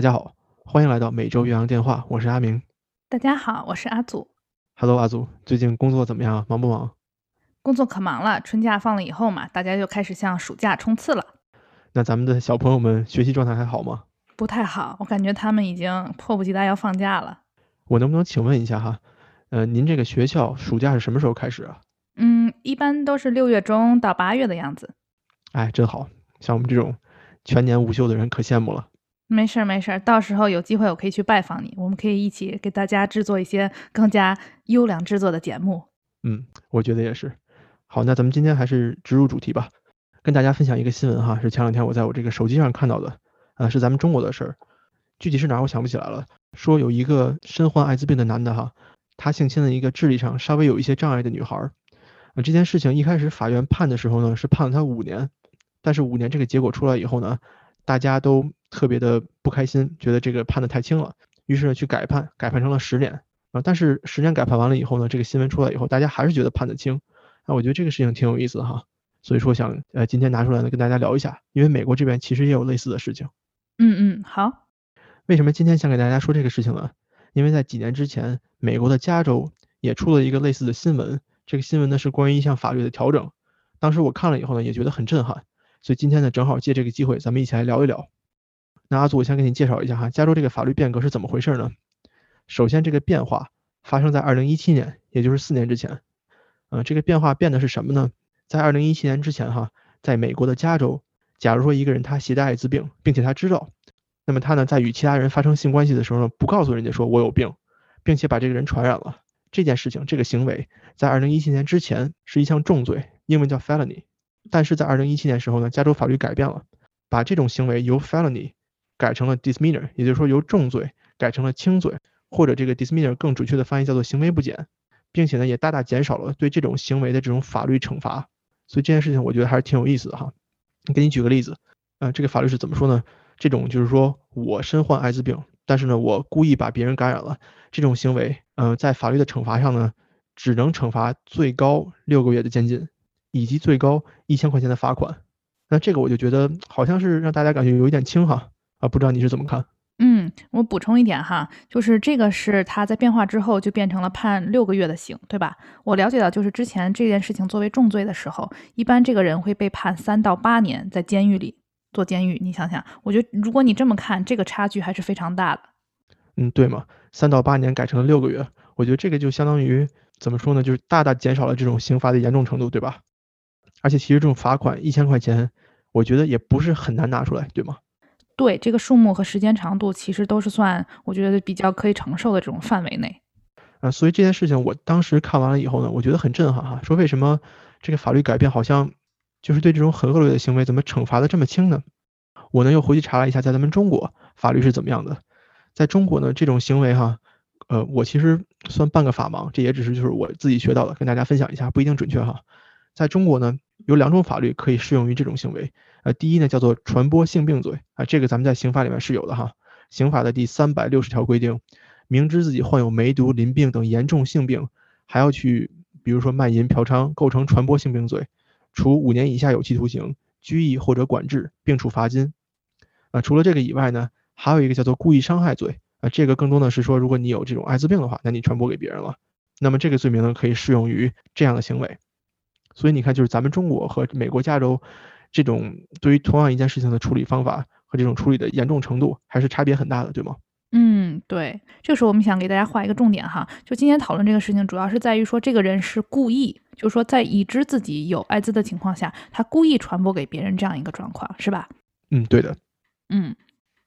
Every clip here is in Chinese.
大家好，欢迎来到每周岳阳电话，我是阿明。大家好，我是阿祖。Hello，阿祖，最近工作怎么样？忙不忙？工作可忙了，春假放了以后嘛，大家就开始向暑假冲刺了。那咱们的小朋友们学习状态还好吗？不太好，我感觉他们已经迫不及待要放假了。我能不能请问一下哈，呃，您这个学校暑假是什么时候开始啊？嗯，一般都是六月中到八月的样子。哎，真好像我们这种全年无休的人可羡慕了。没事儿没事儿，到时候有机会我可以去拜访你，我们可以一起给大家制作一些更加优良制作的节目。嗯，我觉得也是。好，那咱们今天还是直入主题吧，跟大家分享一个新闻哈，是前两天我在我这个手机上看到的，呃，是咱们中国的事儿，具体是哪儿我想不起来了。说有一个身患艾滋病的男的哈，他性侵了一个智力上稍微有一些障碍的女孩儿。呃，这件事情一开始法院判的时候呢，是判了他五年，但是五年这个结果出来以后呢，大家都。特别的不开心，觉得这个判的太轻了，于是呢去改判，改判成了十年啊。但是十年改判完了以后呢，这个新闻出来以后，大家还是觉得判的轻。那我觉得这个事情挺有意思的哈，所以说想呃今天拿出来呢跟大家聊一下，因为美国这边其实也有类似的事情。嗯嗯，好。为什么今天想给大家说这个事情呢？因为在几年之前，美国的加州也出了一个类似的新闻，这个新闻呢是关于一项法律的调整。当时我看了以后呢，也觉得很震撼，所以今天呢正好借这个机会，咱们一起来聊一聊。那阿祖，我先给你介绍一下哈，加州这个法律变革是怎么回事呢？首先，这个变化发生在二零一七年，也就是四年之前。嗯，这个变化变的是什么呢？在二零一七年之前哈，在美国的加州，假如说一个人他携带艾滋病，并且他知道，那么他呢在与其他人发生性关系的时候呢，不告诉人家说我有病，并且把这个人传染了，这件事情这个行为在二零一七年之前是一项重罪，英文叫 felony。但是在二零一七年时候呢，加州法律改变了，把这种行为由 felony 改成了 dismisdemeanor，也就是说由重罪改成了轻罪，或者这个 dismisdemeanor 更准确的翻译叫做行为不检，并且呢也大大减少了对这种行为的这种法律惩罚。所以这件事情我觉得还是挺有意思的哈。给你举个例子，呃，这个法律是怎么说呢？这种就是说我身患艾滋病，但是呢我故意把别人感染了，这种行为，呃，在法律的惩罚上呢，只能惩罚最高六个月的监禁，以及最高一千块钱的罚款。那这个我就觉得好像是让大家感觉有一点轻哈。啊，不知道你是怎么看？嗯，我补充一点哈，就是这个是他在变化之后就变成了判六个月的刑，对吧？我了解到，就是之前这件事情作为重罪的时候，一般这个人会被判三到八年在监狱里坐监狱。你想想，我觉得如果你这么看，这个差距还是非常大的。嗯，对嘛，三到八年改成了六个月，我觉得这个就相当于怎么说呢？就是大大减少了这种刑罚的严重程度，对吧？而且其实这种罚款一千块钱，我觉得也不是很难拿出来，对吗？对这个数目和时间长度，其实都是算我觉得比较可以承受的这种范围内。啊，所以这件事情我当时看完了以后呢，我觉得很震撼哈。说为什么这个法律改变好像就是对这种很恶劣的行为怎么惩罚的这么轻呢？我呢又回去查了一下，在咱们中国法律是怎么样的。在中国呢，这种行为哈，呃，我其实算半个法盲，这也只是就是我自己学到的，跟大家分享一下，不一定准确哈。在中国呢，有两种法律可以适用于这种行为。呃，第一呢叫做传播性病罪啊，这个咱们在刑法里面是有的哈。刑法的第三百六十条规定，明知自己患有梅毒、淋病等严重性病，还要去，比如说卖淫、嫖娼，构成传播性病罪，处五年以下有期徒刑、拘役或者管制，并处罚金。啊，除了这个以外呢，还有一个叫做故意伤害罪啊，这个更多的是说，如果你有这种艾滋病的话，那你传播给别人了，那么这个罪名呢可以适用于这样的行为。所以你看，就是咱们中国和美国加州。这种对于同样一件事情的处理方法和这种处理的严重程度还是差别很大的，对吗？嗯，对。这个时候我们想给大家画一个重点哈，就今天讨论这个事情，主要是在于说这个人是故意，就是说在已知自己有艾滋的情况下，他故意传播给别人这样一个状况，是吧？嗯，对的。嗯。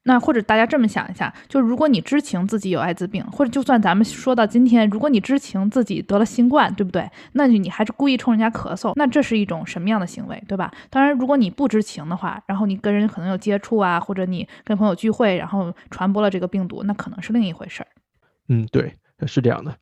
那或者大家这么想一下，就如果你知情自己有艾滋病，或者就算咱们说到今天，如果你知情自己得了新冠，对不对？那你还是故意冲人家咳嗽，那这是一种什么样的行为，对吧？当然，如果你不知情的话，然后你跟人可能有接触啊，或者你跟朋友聚会，然后传播了这个病毒，那可能是另一回事儿。嗯，对，是这样的。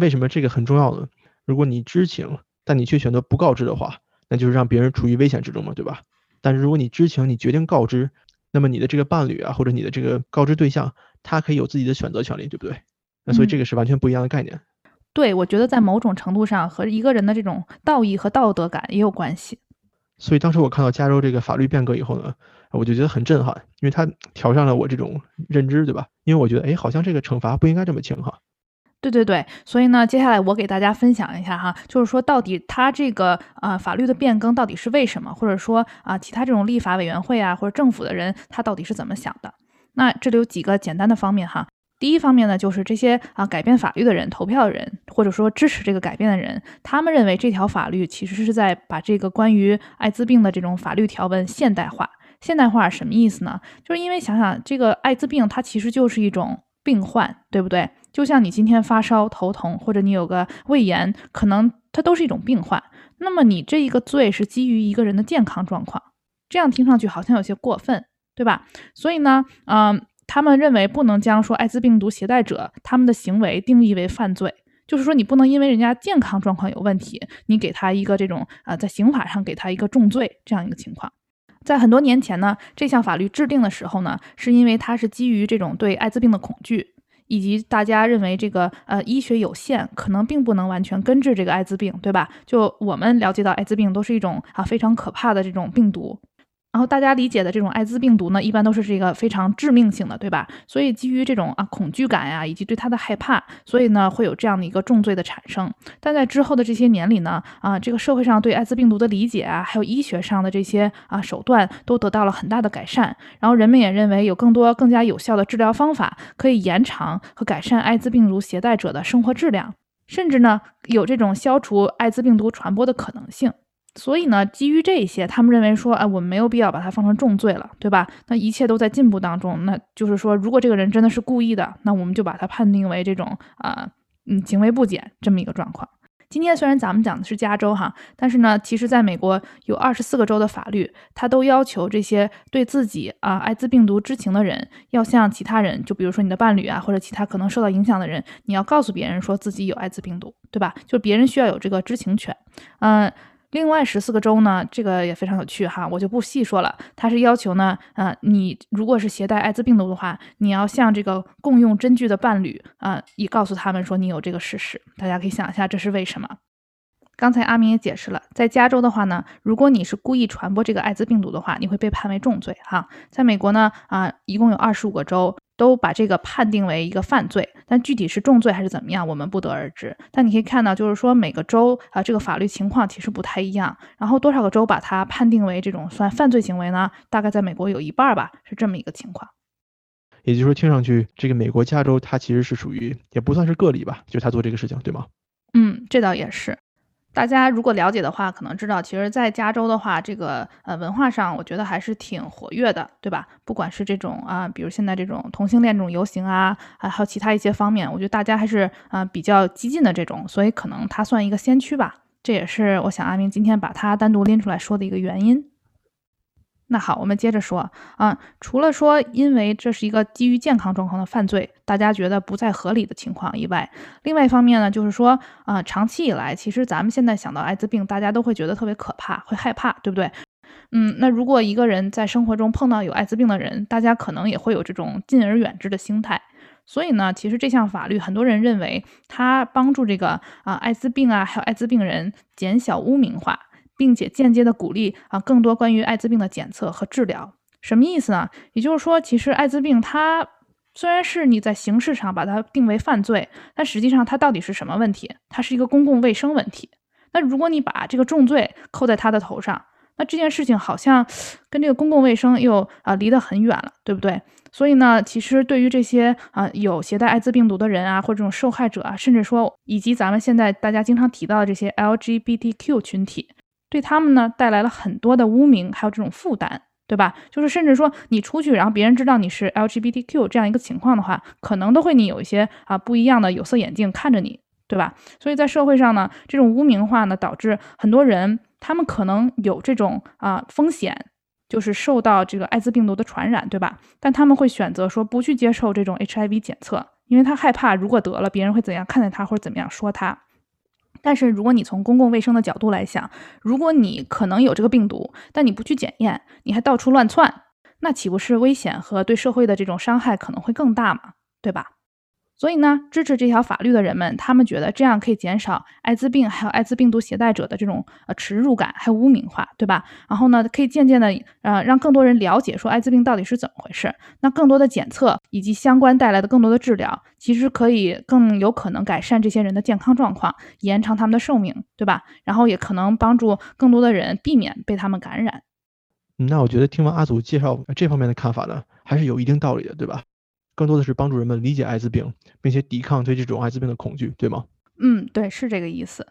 为什么这个很重要呢？如果你知情，但你却选择不告知的话，那就是让别人处于危险之中嘛，对吧？但是如果你知情，你决定告知。那么你的这个伴侣啊，或者你的这个告知对象，他可以有自己的选择权利，对不对？那所以这个是完全不一样的概念。对，我觉得在某种程度上和一个人的这种道义和道德感也有关系。所以当时我看到加州这个法律变革以后呢，我就觉得很震撼，因为它挑战了我这种认知，对吧？因为我觉得，哎，好像这个惩罚不应该这么轻哈。对对对，所以呢，接下来我给大家分享一下哈，就是说到底它这个啊法律的变更到底是为什么，或者说啊其他这种立法委员会啊或者政府的人他到底是怎么想的？那这里有几个简单的方面哈。第一方面呢，就是这些啊改变法律的人、投票的人，或者说支持这个改变的人，他们认为这条法律其实是在把这个关于艾滋病的这种法律条文现代化。现代化什么意思呢？就是因为想想这个艾滋病，它其实就是一种病患，对不对？就像你今天发烧、头痛，或者你有个胃炎，可能它都是一种病患。那么你这一个罪是基于一个人的健康状况，这样听上去好像有些过分，对吧？所以呢，嗯。他们认为不能将说艾滋病毒携带者他们的行为定义为犯罪，就是说你不能因为人家健康状况有问题，你给他一个这种啊，在刑法上给他一个重罪这样一个情况。在很多年前呢，这项法律制定的时候呢，是因为它是基于这种对艾滋病的恐惧，以及大家认为这个呃医学有限，可能并不能完全根治这个艾滋病，对吧？就我们了解到艾滋病都是一种啊非常可怕的这种病毒。然后大家理解的这种艾滋病毒呢，一般都是这个非常致命性的，对吧？所以基于这种啊恐惧感呀，以及对它的害怕，所以呢会有这样的一个重罪的产生。但在之后的这些年里呢，啊这个社会上对艾滋病毒的理解啊，还有医学上的这些啊手段都得到了很大的改善。然后人们也认为有更多更加有效的治疗方法，可以延长和改善艾滋病毒携带者的生活质量，甚至呢有这种消除艾滋病毒传播的可能性。所以呢，基于这些，他们认为说，哎，我们没有必要把它放成重罪了，对吧？那一切都在进步当中。那就是说，如果这个人真的是故意的，那我们就把他判定为这种啊，嗯，行为不检这么一个状况。今天虽然咱们讲的是加州哈，但是呢，其实在美国有二十四个州的法律，它都要求这些对自己啊艾滋病毒知情的人，要向其他人，就比如说你的伴侣啊，或者其他可能受到影响的人，你要告诉别人说自己有艾滋病毒，对吧？就别人需要有这个知情权，嗯。另外十四个州呢，这个也非常有趣哈，我就不细说了。它是要求呢，啊，你如果是携带艾滋病毒的话，你要向这个共用针具的伴侣啊，以告诉他们说你有这个事实。大家可以想一下，这是为什么？刚才阿明也解释了，在加州的话呢，如果你是故意传播这个艾滋病毒的话，你会被判为重罪哈。在美国呢，啊，一共有二十五个州。都把这个判定为一个犯罪，但具体是重罪还是怎么样，我们不得而知。但你可以看到，就是说每个州啊，这个法律情况其实不太一样。然后多少个州把它判定为这种算犯罪行为呢？大概在美国有一半吧，是这么一个情况。也就是说，听上去这个美国加州它其实是属于也不算是个例吧，就是他做这个事情，对吗？嗯，这倒也是。大家如果了解的话，可能知道，其实，在加州的话，这个呃文化上，我觉得还是挺活跃的，对吧？不管是这种啊，比如现在这种同性恋这种游行啊，还有其他一些方面，我觉得大家还是啊比较激进的这种，所以可能它算一个先驱吧。这也是我想阿明今天把它单独拎出来说的一个原因。那好，我们接着说啊，除了说因为这是一个基于健康状况的犯罪，大家觉得不再合理的情况以外，另外一方面呢，就是说啊，长期以来，其实咱们现在想到艾滋病，大家都会觉得特别可怕，会害怕，对不对？嗯，那如果一个人在生活中碰到有艾滋病的人，大家可能也会有这种敬而远之的心态。所以呢，其实这项法律，很多人认为它帮助这个啊艾滋病啊，还有艾滋病人减小污名化。并且间接的鼓励啊，更多关于艾滋病的检测和治疗，什么意思呢？也就是说，其实艾滋病它虽然是你在形式上把它定为犯罪，但实际上它到底是什么问题？它是一个公共卫生问题。那如果你把这个重罪扣在他的头上，那这件事情好像跟这个公共卫生又啊离得很远了，对不对？所以呢，其实对于这些啊有携带艾滋病毒的人啊，或者这种受害者啊，甚至说以及咱们现在大家经常提到的这些 LGBTQ 群体。对他们呢带来了很多的污名，还有这种负担，对吧？就是甚至说你出去，然后别人知道你是 LGBTQ 这样一个情况的话，可能都会你有一些啊不一样的有色眼镜看着你，对吧？所以在社会上呢，这种污名化呢，导致很多人他们可能有这种啊风险，就是受到这个艾滋病毒的传染，对吧？但他们会选择说不去接受这种 HIV 检测，因为他害怕如果得了，别人会怎样看待他或者怎么样说他。但是，如果你从公共卫生的角度来想，如果你可能有这个病毒，但你不去检验，你还到处乱窜，那岂不是危险和对社会的这种伤害可能会更大嘛？对吧？所以呢，支持这条法律的人们，他们觉得这样可以减少艾滋病还有艾滋病毒携带者的这种呃耻辱感，还有污名化，对吧？然后呢，可以渐渐的呃让更多人了解说艾滋病到底是怎么回事。那更多的检测以及相关带来的更多的治疗，其实可以更有可能改善这些人的健康状况，延长他们的寿命，对吧？然后也可能帮助更多的人避免被他们感染。那我觉得听完阿祖介绍这方面的看法呢，还是有一定道理的，对吧？更多的是帮助人们理解艾滋病，并且抵抗对这种艾滋病的恐惧，对吗？嗯，对，是这个意思。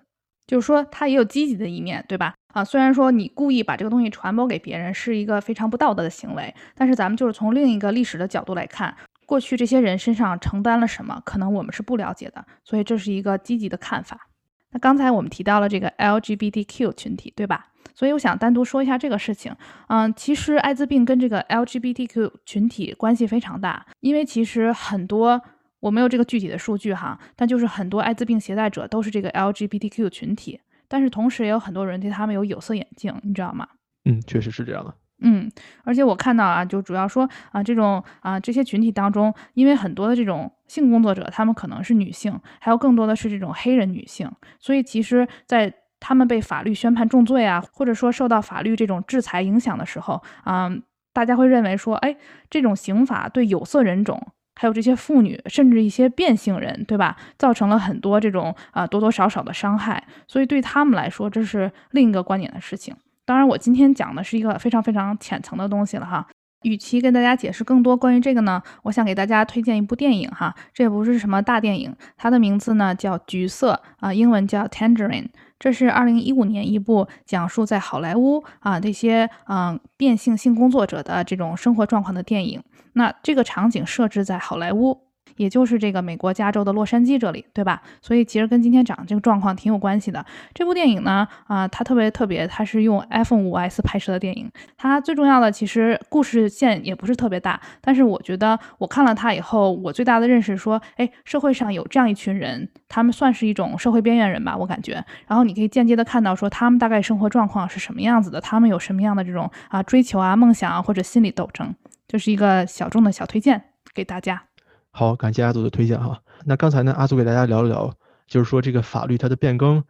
就是说，它也有积极的一面，对吧？啊，虽然说你故意把这个东西传播给别人是一个非常不道德的行为，但是咱们就是从另一个历史的角度来看，过去这些人身上承担了什么，可能我们是不了解的，所以这是一个积极的看法。那刚才我们提到了这个 LGBTQ 群体，对吧？所以我想单独说一下这个事情。嗯，其实艾滋病跟这个 LGBTQ 群体关系非常大，因为其实很多我没有这个具体的数据哈，但就是很多艾滋病携带者都是这个 LGBTQ 群体，但是同时也有很多人对他们有有色眼镜，你知道吗？嗯，确实是这样的。嗯，而且我看到啊，就主要说啊，这种啊这些群体当中，因为很多的这种性工作者，他们可能是女性，还有更多的是这种黑人女性，所以其实，在他们被法律宣判重罪啊，或者说受到法律这种制裁影响的时候，嗯，大家会认为说，哎，这种刑法对有色人种，还有这些妇女，甚至一些变性人，对吧，造成了很多这种啊多多少少的伤害，所以对他们来说，这是另一个观点的事情。当然，我今天讲的是一个非常非常浅层的东西了哈。与其跟大家解释更多关于这个呢，我想给大家推荐一部电影哈。这也不是什么大电影，它的名字呢叫《橘色》啊，英文叫《Tangerine》。这是二零一五年一部讲述在好莱坞啊这些嗯变性性工作者的这种生活状况的电影。那这个场景设置在好莱坞。也就是这个美国加州的洛杉矶这里，对吧？所以其实跟今天讲的这个状况挺有关系的。这部电影呢，啊，它特别特别，它是用 iPhone 5S 拍摄的电影。它最重要的其实故事线也不是特别大，但是我觉得我看了它以后，我最大的认识说，哎，社会上有这样一群人，他们算是一种社会边缘人吧，我感觉。然后你可以间接的看到说他们大概生活状况是什么样子的，他们有什么样的这种啊追求啊梦想啊或者心理斗争，就是一个小众的小推荐给大家。好，感谢阿祖的推荐哈。那刚才呢，阿祖给大家聊了聊，就是说这个法律它的变更，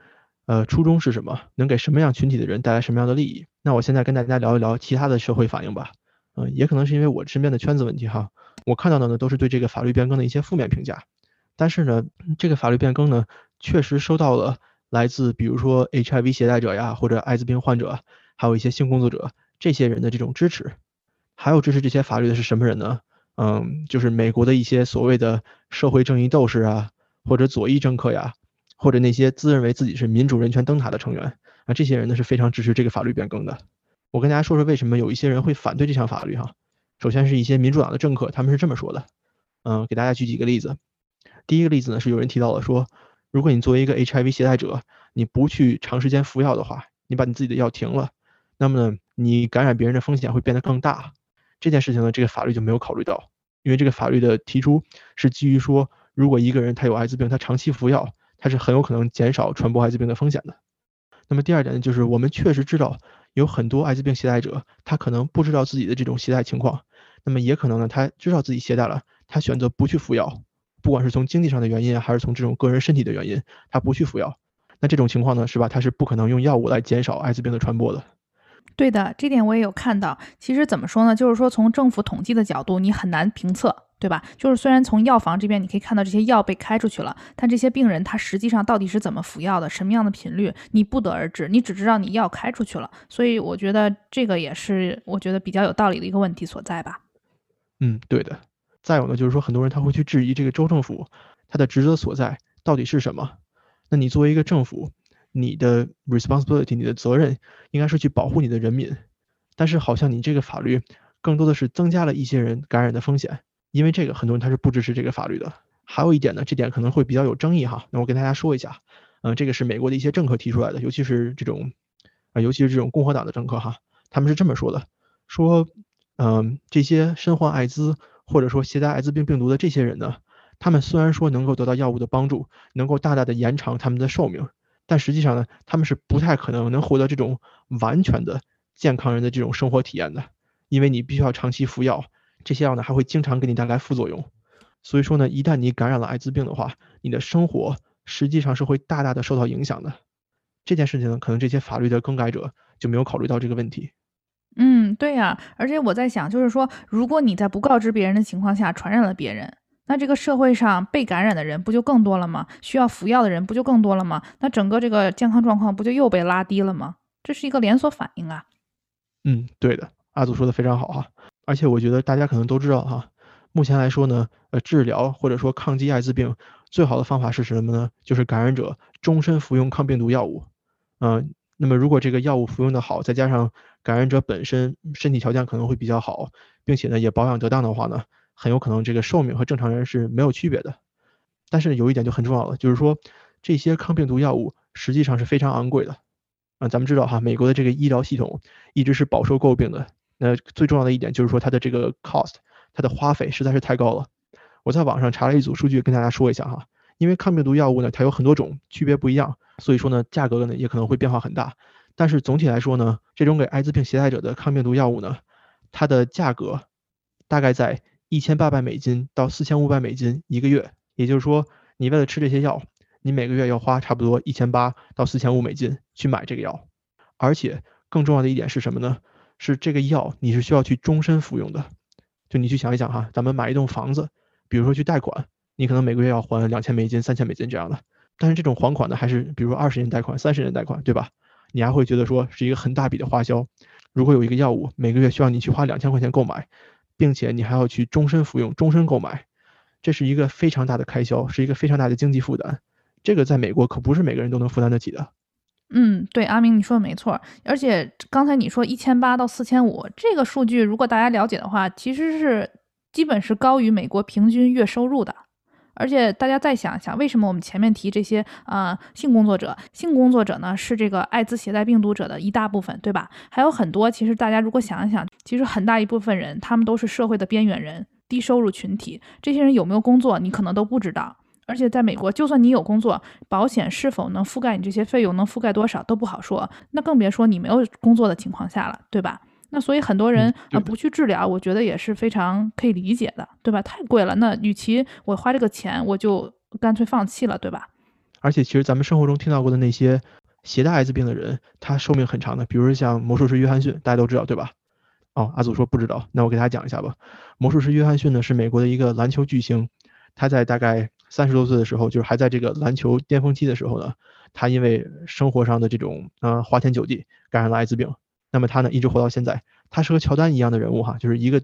呃，初衷是什么，能给什么样群体的人带来什么样的利益？那我现在跟大家聊一聊其他的社会反应吧。嗯，也可能是因为我身边的圈子问题哈，我看到的呢都是对这个法律变更的一些负面评价。但是呢，这个法律变更呢，确实收到了来自比如说 HIV 携带者呀，或者艾滋病患者，还有一些性工作者这些人的这种支持。还有支持这些法律的是什么人呢？嗯，就是美国的一些所谓的社会正义斗士啊，或者左翼政客呀，或者那些自认为自己是民主人权灯塔的成员啊，这些人呢是非常支持这个法律变更的。我跟大家说说为什么有一些人会反对这项法律哈。首先是一些民主党的政客，他们是这么说的。嗯，给大家举几个例子。第一个例子呢是有人提到了说，如果你作为一个 HIV 携带者，你不去长时间服药的话，你把你自己的药停了，那么呢，你感染别人的风险会变得更大。这件事情呢，这个法律就没有考虑到，因为这个法律的提出是基于说，如果一个人他有艾滋病，他长期服药，他是很有可能减少传播艾滋病的风险的。那么第二点呢，就是我们确实知道有很多艾滋病携带者，他可能不知道自己的这种携带情况，那么也可能呢，他知道自己携带了，他选择不去服药，不管是从经济上的原因，还是从这种个人身体的原因，他不去服药，那这种情况呢，是吧？他是不可能用药物来减少艾滋病的传播的。对的，这点我也有看到。其实怎么说呢，就是说从政府统计的角度，你很难评测，对吧？就是虽然从药房这边你可以看到这些药被开出去了，但这些病人他实际上到底是怎么服药的，什么样的频率，你不得而知。你只知道你药开出去了，所以我觉得这个也是我觉得比较有道理的一个问题所在吧。嗯，对的。再有呢，就是说很多人他会去质疑这个州政府他的职责所在到底是什么？那你作为一个政府。你的 responsibility，你的责任应该是去保护你的人民，但是好像你这个法律更多的是增加了一些人感染的风险，因为这个很多人他是不支持这个法律的。还有一点呢，这点可能会比较有争议哈，那我跟大家说一下，嗯，这个是美国的一些政客提出来的，尤其是这种啊，尤其是这种共和党的政客哈，他们是这么说的，说，嗯，这些身患艾滋或者说携带艾滋病病毒的这些人呢，他们虽然说能够得到药物的帮助，能够大大的延长他们的寿命。但实际上呢，他们是不太可能能获得这种完全的健康人的这种生活体验的，因为你必须要长期服药，这些药呢还会经常给你带来副作用。所以说呢，一旦你感染了艾滋病的话，你的生活实际上是会大大的受到影响的。这件事情呢，可能这些法律的更改者就没有考虑到这个问题。嗯，对呀，而且我在想，就是说，如果你在不告知别人的情况下传染了别人，那这个社会上被感染的人不就更多了吗？需要服药的人不就更多了吗？那整个这个健康状况不就又被拉低了吗？这是一个连锁反应啊。嗯，对的，阿祖说的非常好哈。而且我觉得大家可能都知道哈，目前来说呢，呃，治疗或者说抗击艾滋病最好的方法是什么呢？就是感染者终身服用抗病毒药物。嗯，那么如果这个药物服用的好，再加上感染者本身身体条件可能会比较好，并且呢也保养得当的话呢，很有可能这个寿命和正常人是没有区别的。但是有一点就很重要了，就是说这些抗病毒药物实际上是非常昂贵的。啊，咱们知道哈，美国的这个医疗系统一直是饱受诟病的。那最重要的一点就是说它的这个 cost，它的花费实在是太高了。我在网上查了一组数据，跟大家说一下哈。因为抗病毒药物呢，它有很多种，区别不一样，所以说呢，价格呢也可能会变化很大。但是总体来说呢，这种给艾滋病携带者的抗病毒药物呢，它的价格大概在一千八百美金到四千五百美金一个月。也就是说，你为了吃这些药，你每个月要花差不多一千八到四千五美金去买这个药。而且更重要的一点是什么呢？是这个药你是需要去终身服用的。就你去想一想哈，咱们买一栋房子，比如说去贷款。你可能每个月要还两千美金、三千美金这样的，但是这种还款呢，还是比如说二十年贷款、三十年贷款，对吧？你还会觉得说是一个很大笔的花销。如果有一个药物每个月需要你去花两千块钱购买，并且你还要去终身服用、终身购买，这是一个非常大的开销，是一个非常大的经济负担。这个在美国可不是每个人都能负担得起的。嗯，对，阿明你说的没错。而且刚才你说一千八到四千五这个数据，如果大家了解的话，其实是基本是高于美国平均月收入的。而且大家再想想，为什么我们前面提这些啊性工作者？性工作者呢是这个艾滋携带病毒者的一大部分，对吧？还有很多，其实大家如果想一想，其实很大一部分人，他们都是社会的边缘人、低收入群体。这些人有没有工作，你可能都不知道。而且在美国，就算你有工作，保险是否能覆盖你这些费用，能覆盖多少都不好说。那更别说你没有工作的情况下了，对吧？那所以很多人啊不去治疗，我觉得也是非常可以理解的，对吧？太贵了，那与其我花这个钱，我就干脆放弃了，对吧？而且其实咱们生活中听到过的那些携带艾滋病的人，他寿命很长的，比如说像魔术师约翰逊，大家都知道，对吧？哦，阿祖说不知道，那我给大家讲一下吧。魔术师约翰逊呢是美国的一个篮球巨星，他在大概三十多岁的时候，就是还在这个篮球巅峰期的时候呢，他因为生活上的这种呃花天酒地，感染了艾滋病。那么他呢，一直活到现在，他是和乔丹一样的人物哈，就是一个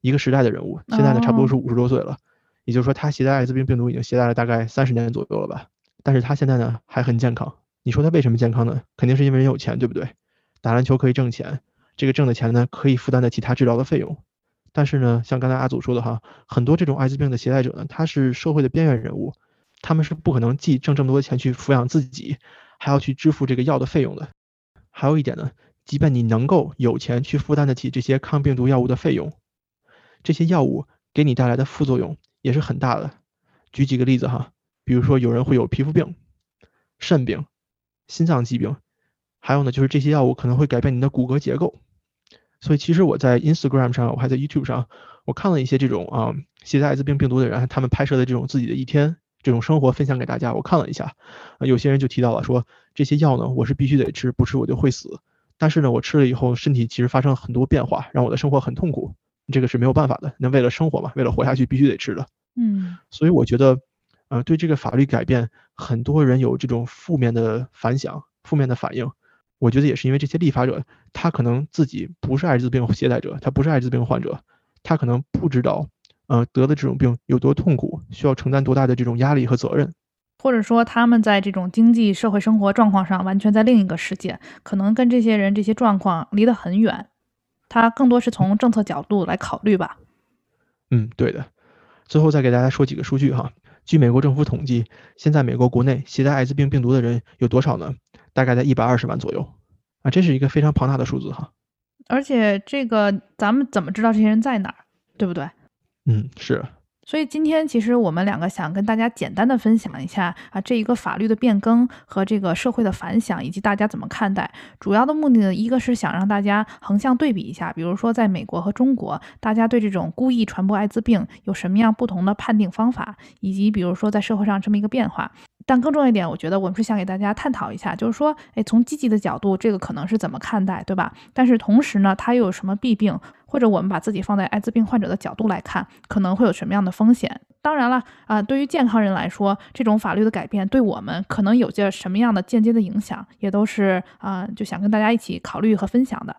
一个时代的人物。现在呢，差不多是五十多岁了，也就是说他携带艾滋病病毒已经携带了大概三十年左右了吧。但是他现在呢还很健康。你说他为什么健康呢？肯定是因为人有钱，对不对？打篮球可以挣钱，这个挣的钱呢可以负担得起他治疗的费用。但是呢，像刚才阿祖说的哈，很多这种艾滋病的携带者呢，他是社会的边缘人物，他们是不可能既挣这么多钱去抚养自己，还要去支付这个药的费用的。还有一点呢。即便你能够有钱去负担得起这些抗病毒药物的费用，这些药物给你带来的副作用也是很大的。举几个例子哈，比如说有人会有皮肤病、肾病、心脏疾病，还有呢就是这些药物可能会改变你的骨骼结构。所以其实我在 Instagram 上，我还在 YouTube 上，我看了一些这种啊携带艾滋病病毒的人，他们拍摄的这种自己的一天这种生活分享给大家。我看了一下，有些人就提到了说这些药呢，我是必须得吃，不吃我就会死。但是呢，我吃了以后，身体其实发生了很多变化，让我的生活很痛苦。这个是没有办法的。那为了生活嘛，为了活下去，必须得吃的。嗯。所以我觉得，呃，对这个法律改变，很多人有这种负面的反响、负面的反应。我觉得也是因为这些立法者，他可能自己不是艾滋病携带者，他不是艾滋病患者，他可能不知道，呃，得的这种病有多痛苦，需要承担多大的这种压力和责任。或者说，他们在这种经济社会生活状况上，完全在另一个世界，可能跟这些人这些状况离得很远。他更多是从政策角度来考虑吧。嗯，对的。最后再给大家说几个数据哈。据美国政府统计，现在美国国内携带艾滋病病毒的人有多少呢？大概在一百二十万左右。啊，这是一个非常庞大的数字哈。而且这个咱们怎么知道这些人在哪儿，对不对？嗯，是。所以今天其实我们两个想跟大家简单的分享一下啊，这一个法律的变更和这个社会的反响，以及大家怎么看待。主要的目的呢，一个是想让大家横向对比一下，比如说在美国和中国，大家对这种故意传播艾滋病有什么样不同的判定方法，以及比如说在社会上这么一个变化。但更重要一点，我觉得我们是想给大家探讨一下，就是说，哎，从积极的角度，这个可能是怎么看待，对吧？但是同时呢，它又有什么弊病？或者我们把自己放在艾滋病患者的角度来看，可能会有什么样的风险？当然了，啊，对于健康人来说，这种法律的改变对我们可能有些什么样的间接的影响，也都是啊，就想跟大家一起考虑和分享的。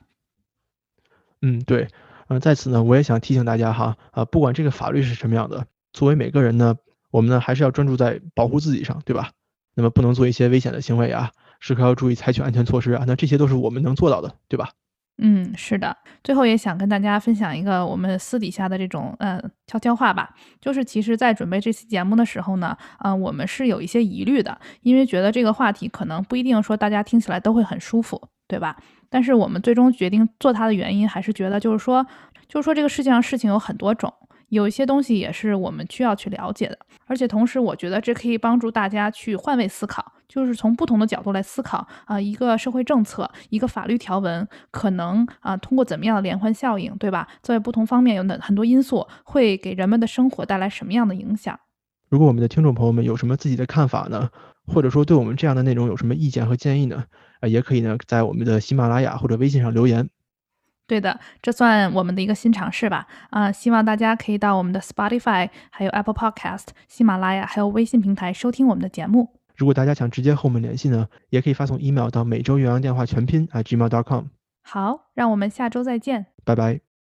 嗯，对，嗯，在此呢，我也想提醒大家哈，啊，不管这个法律是什么样的，作为每个人呢，我们呢还是要专注在保护自己上，对吧？那么不能做一些危险的行为啊，时刻要注意采取安全措施啊，那这些都是我们能做到的，对吧？嗯，是的。最后也想跟大家分享一个我们私底下的这种呃悄悄话吧，就是其实，在准备这期节目的时候呢，嗯，我们是有一些疑虑的，因为觉得这个话题可能不一定说大家听起来都会很舒服，对吧？但是我们最终决定做它的原因，还是觉得就是说，就是说这个世界上事情有很多种。有一些东西也是我们需要去了解的，而且同时，我觉得这可以帮助大家去换位思考，就是从不同的角度来思考啊，一个社会政策、一个法律条文，可能啊通过怎么样的连环效应，对吧？在不同方面有很很多因素会给人们的生活带来什么样的影响？如果我们的听众朋友们有什么自己的看法呢，或者说对我们这样的内容有什么意见和建议呢？啊，也可以呢在我们的喜马拉雅或者微信上留言。对的，这算我们的一个新尝试吧。啊，希望大家可以到我们的 Spotify、还有 Apple Podcast、喜马拉雅还有微信平台收听我们的节目。如果大家想直接和我们联系呢，也可以发送 email 到每周岳阳电话全拼 at gmail.com。好，让我们下周再见，拜拜。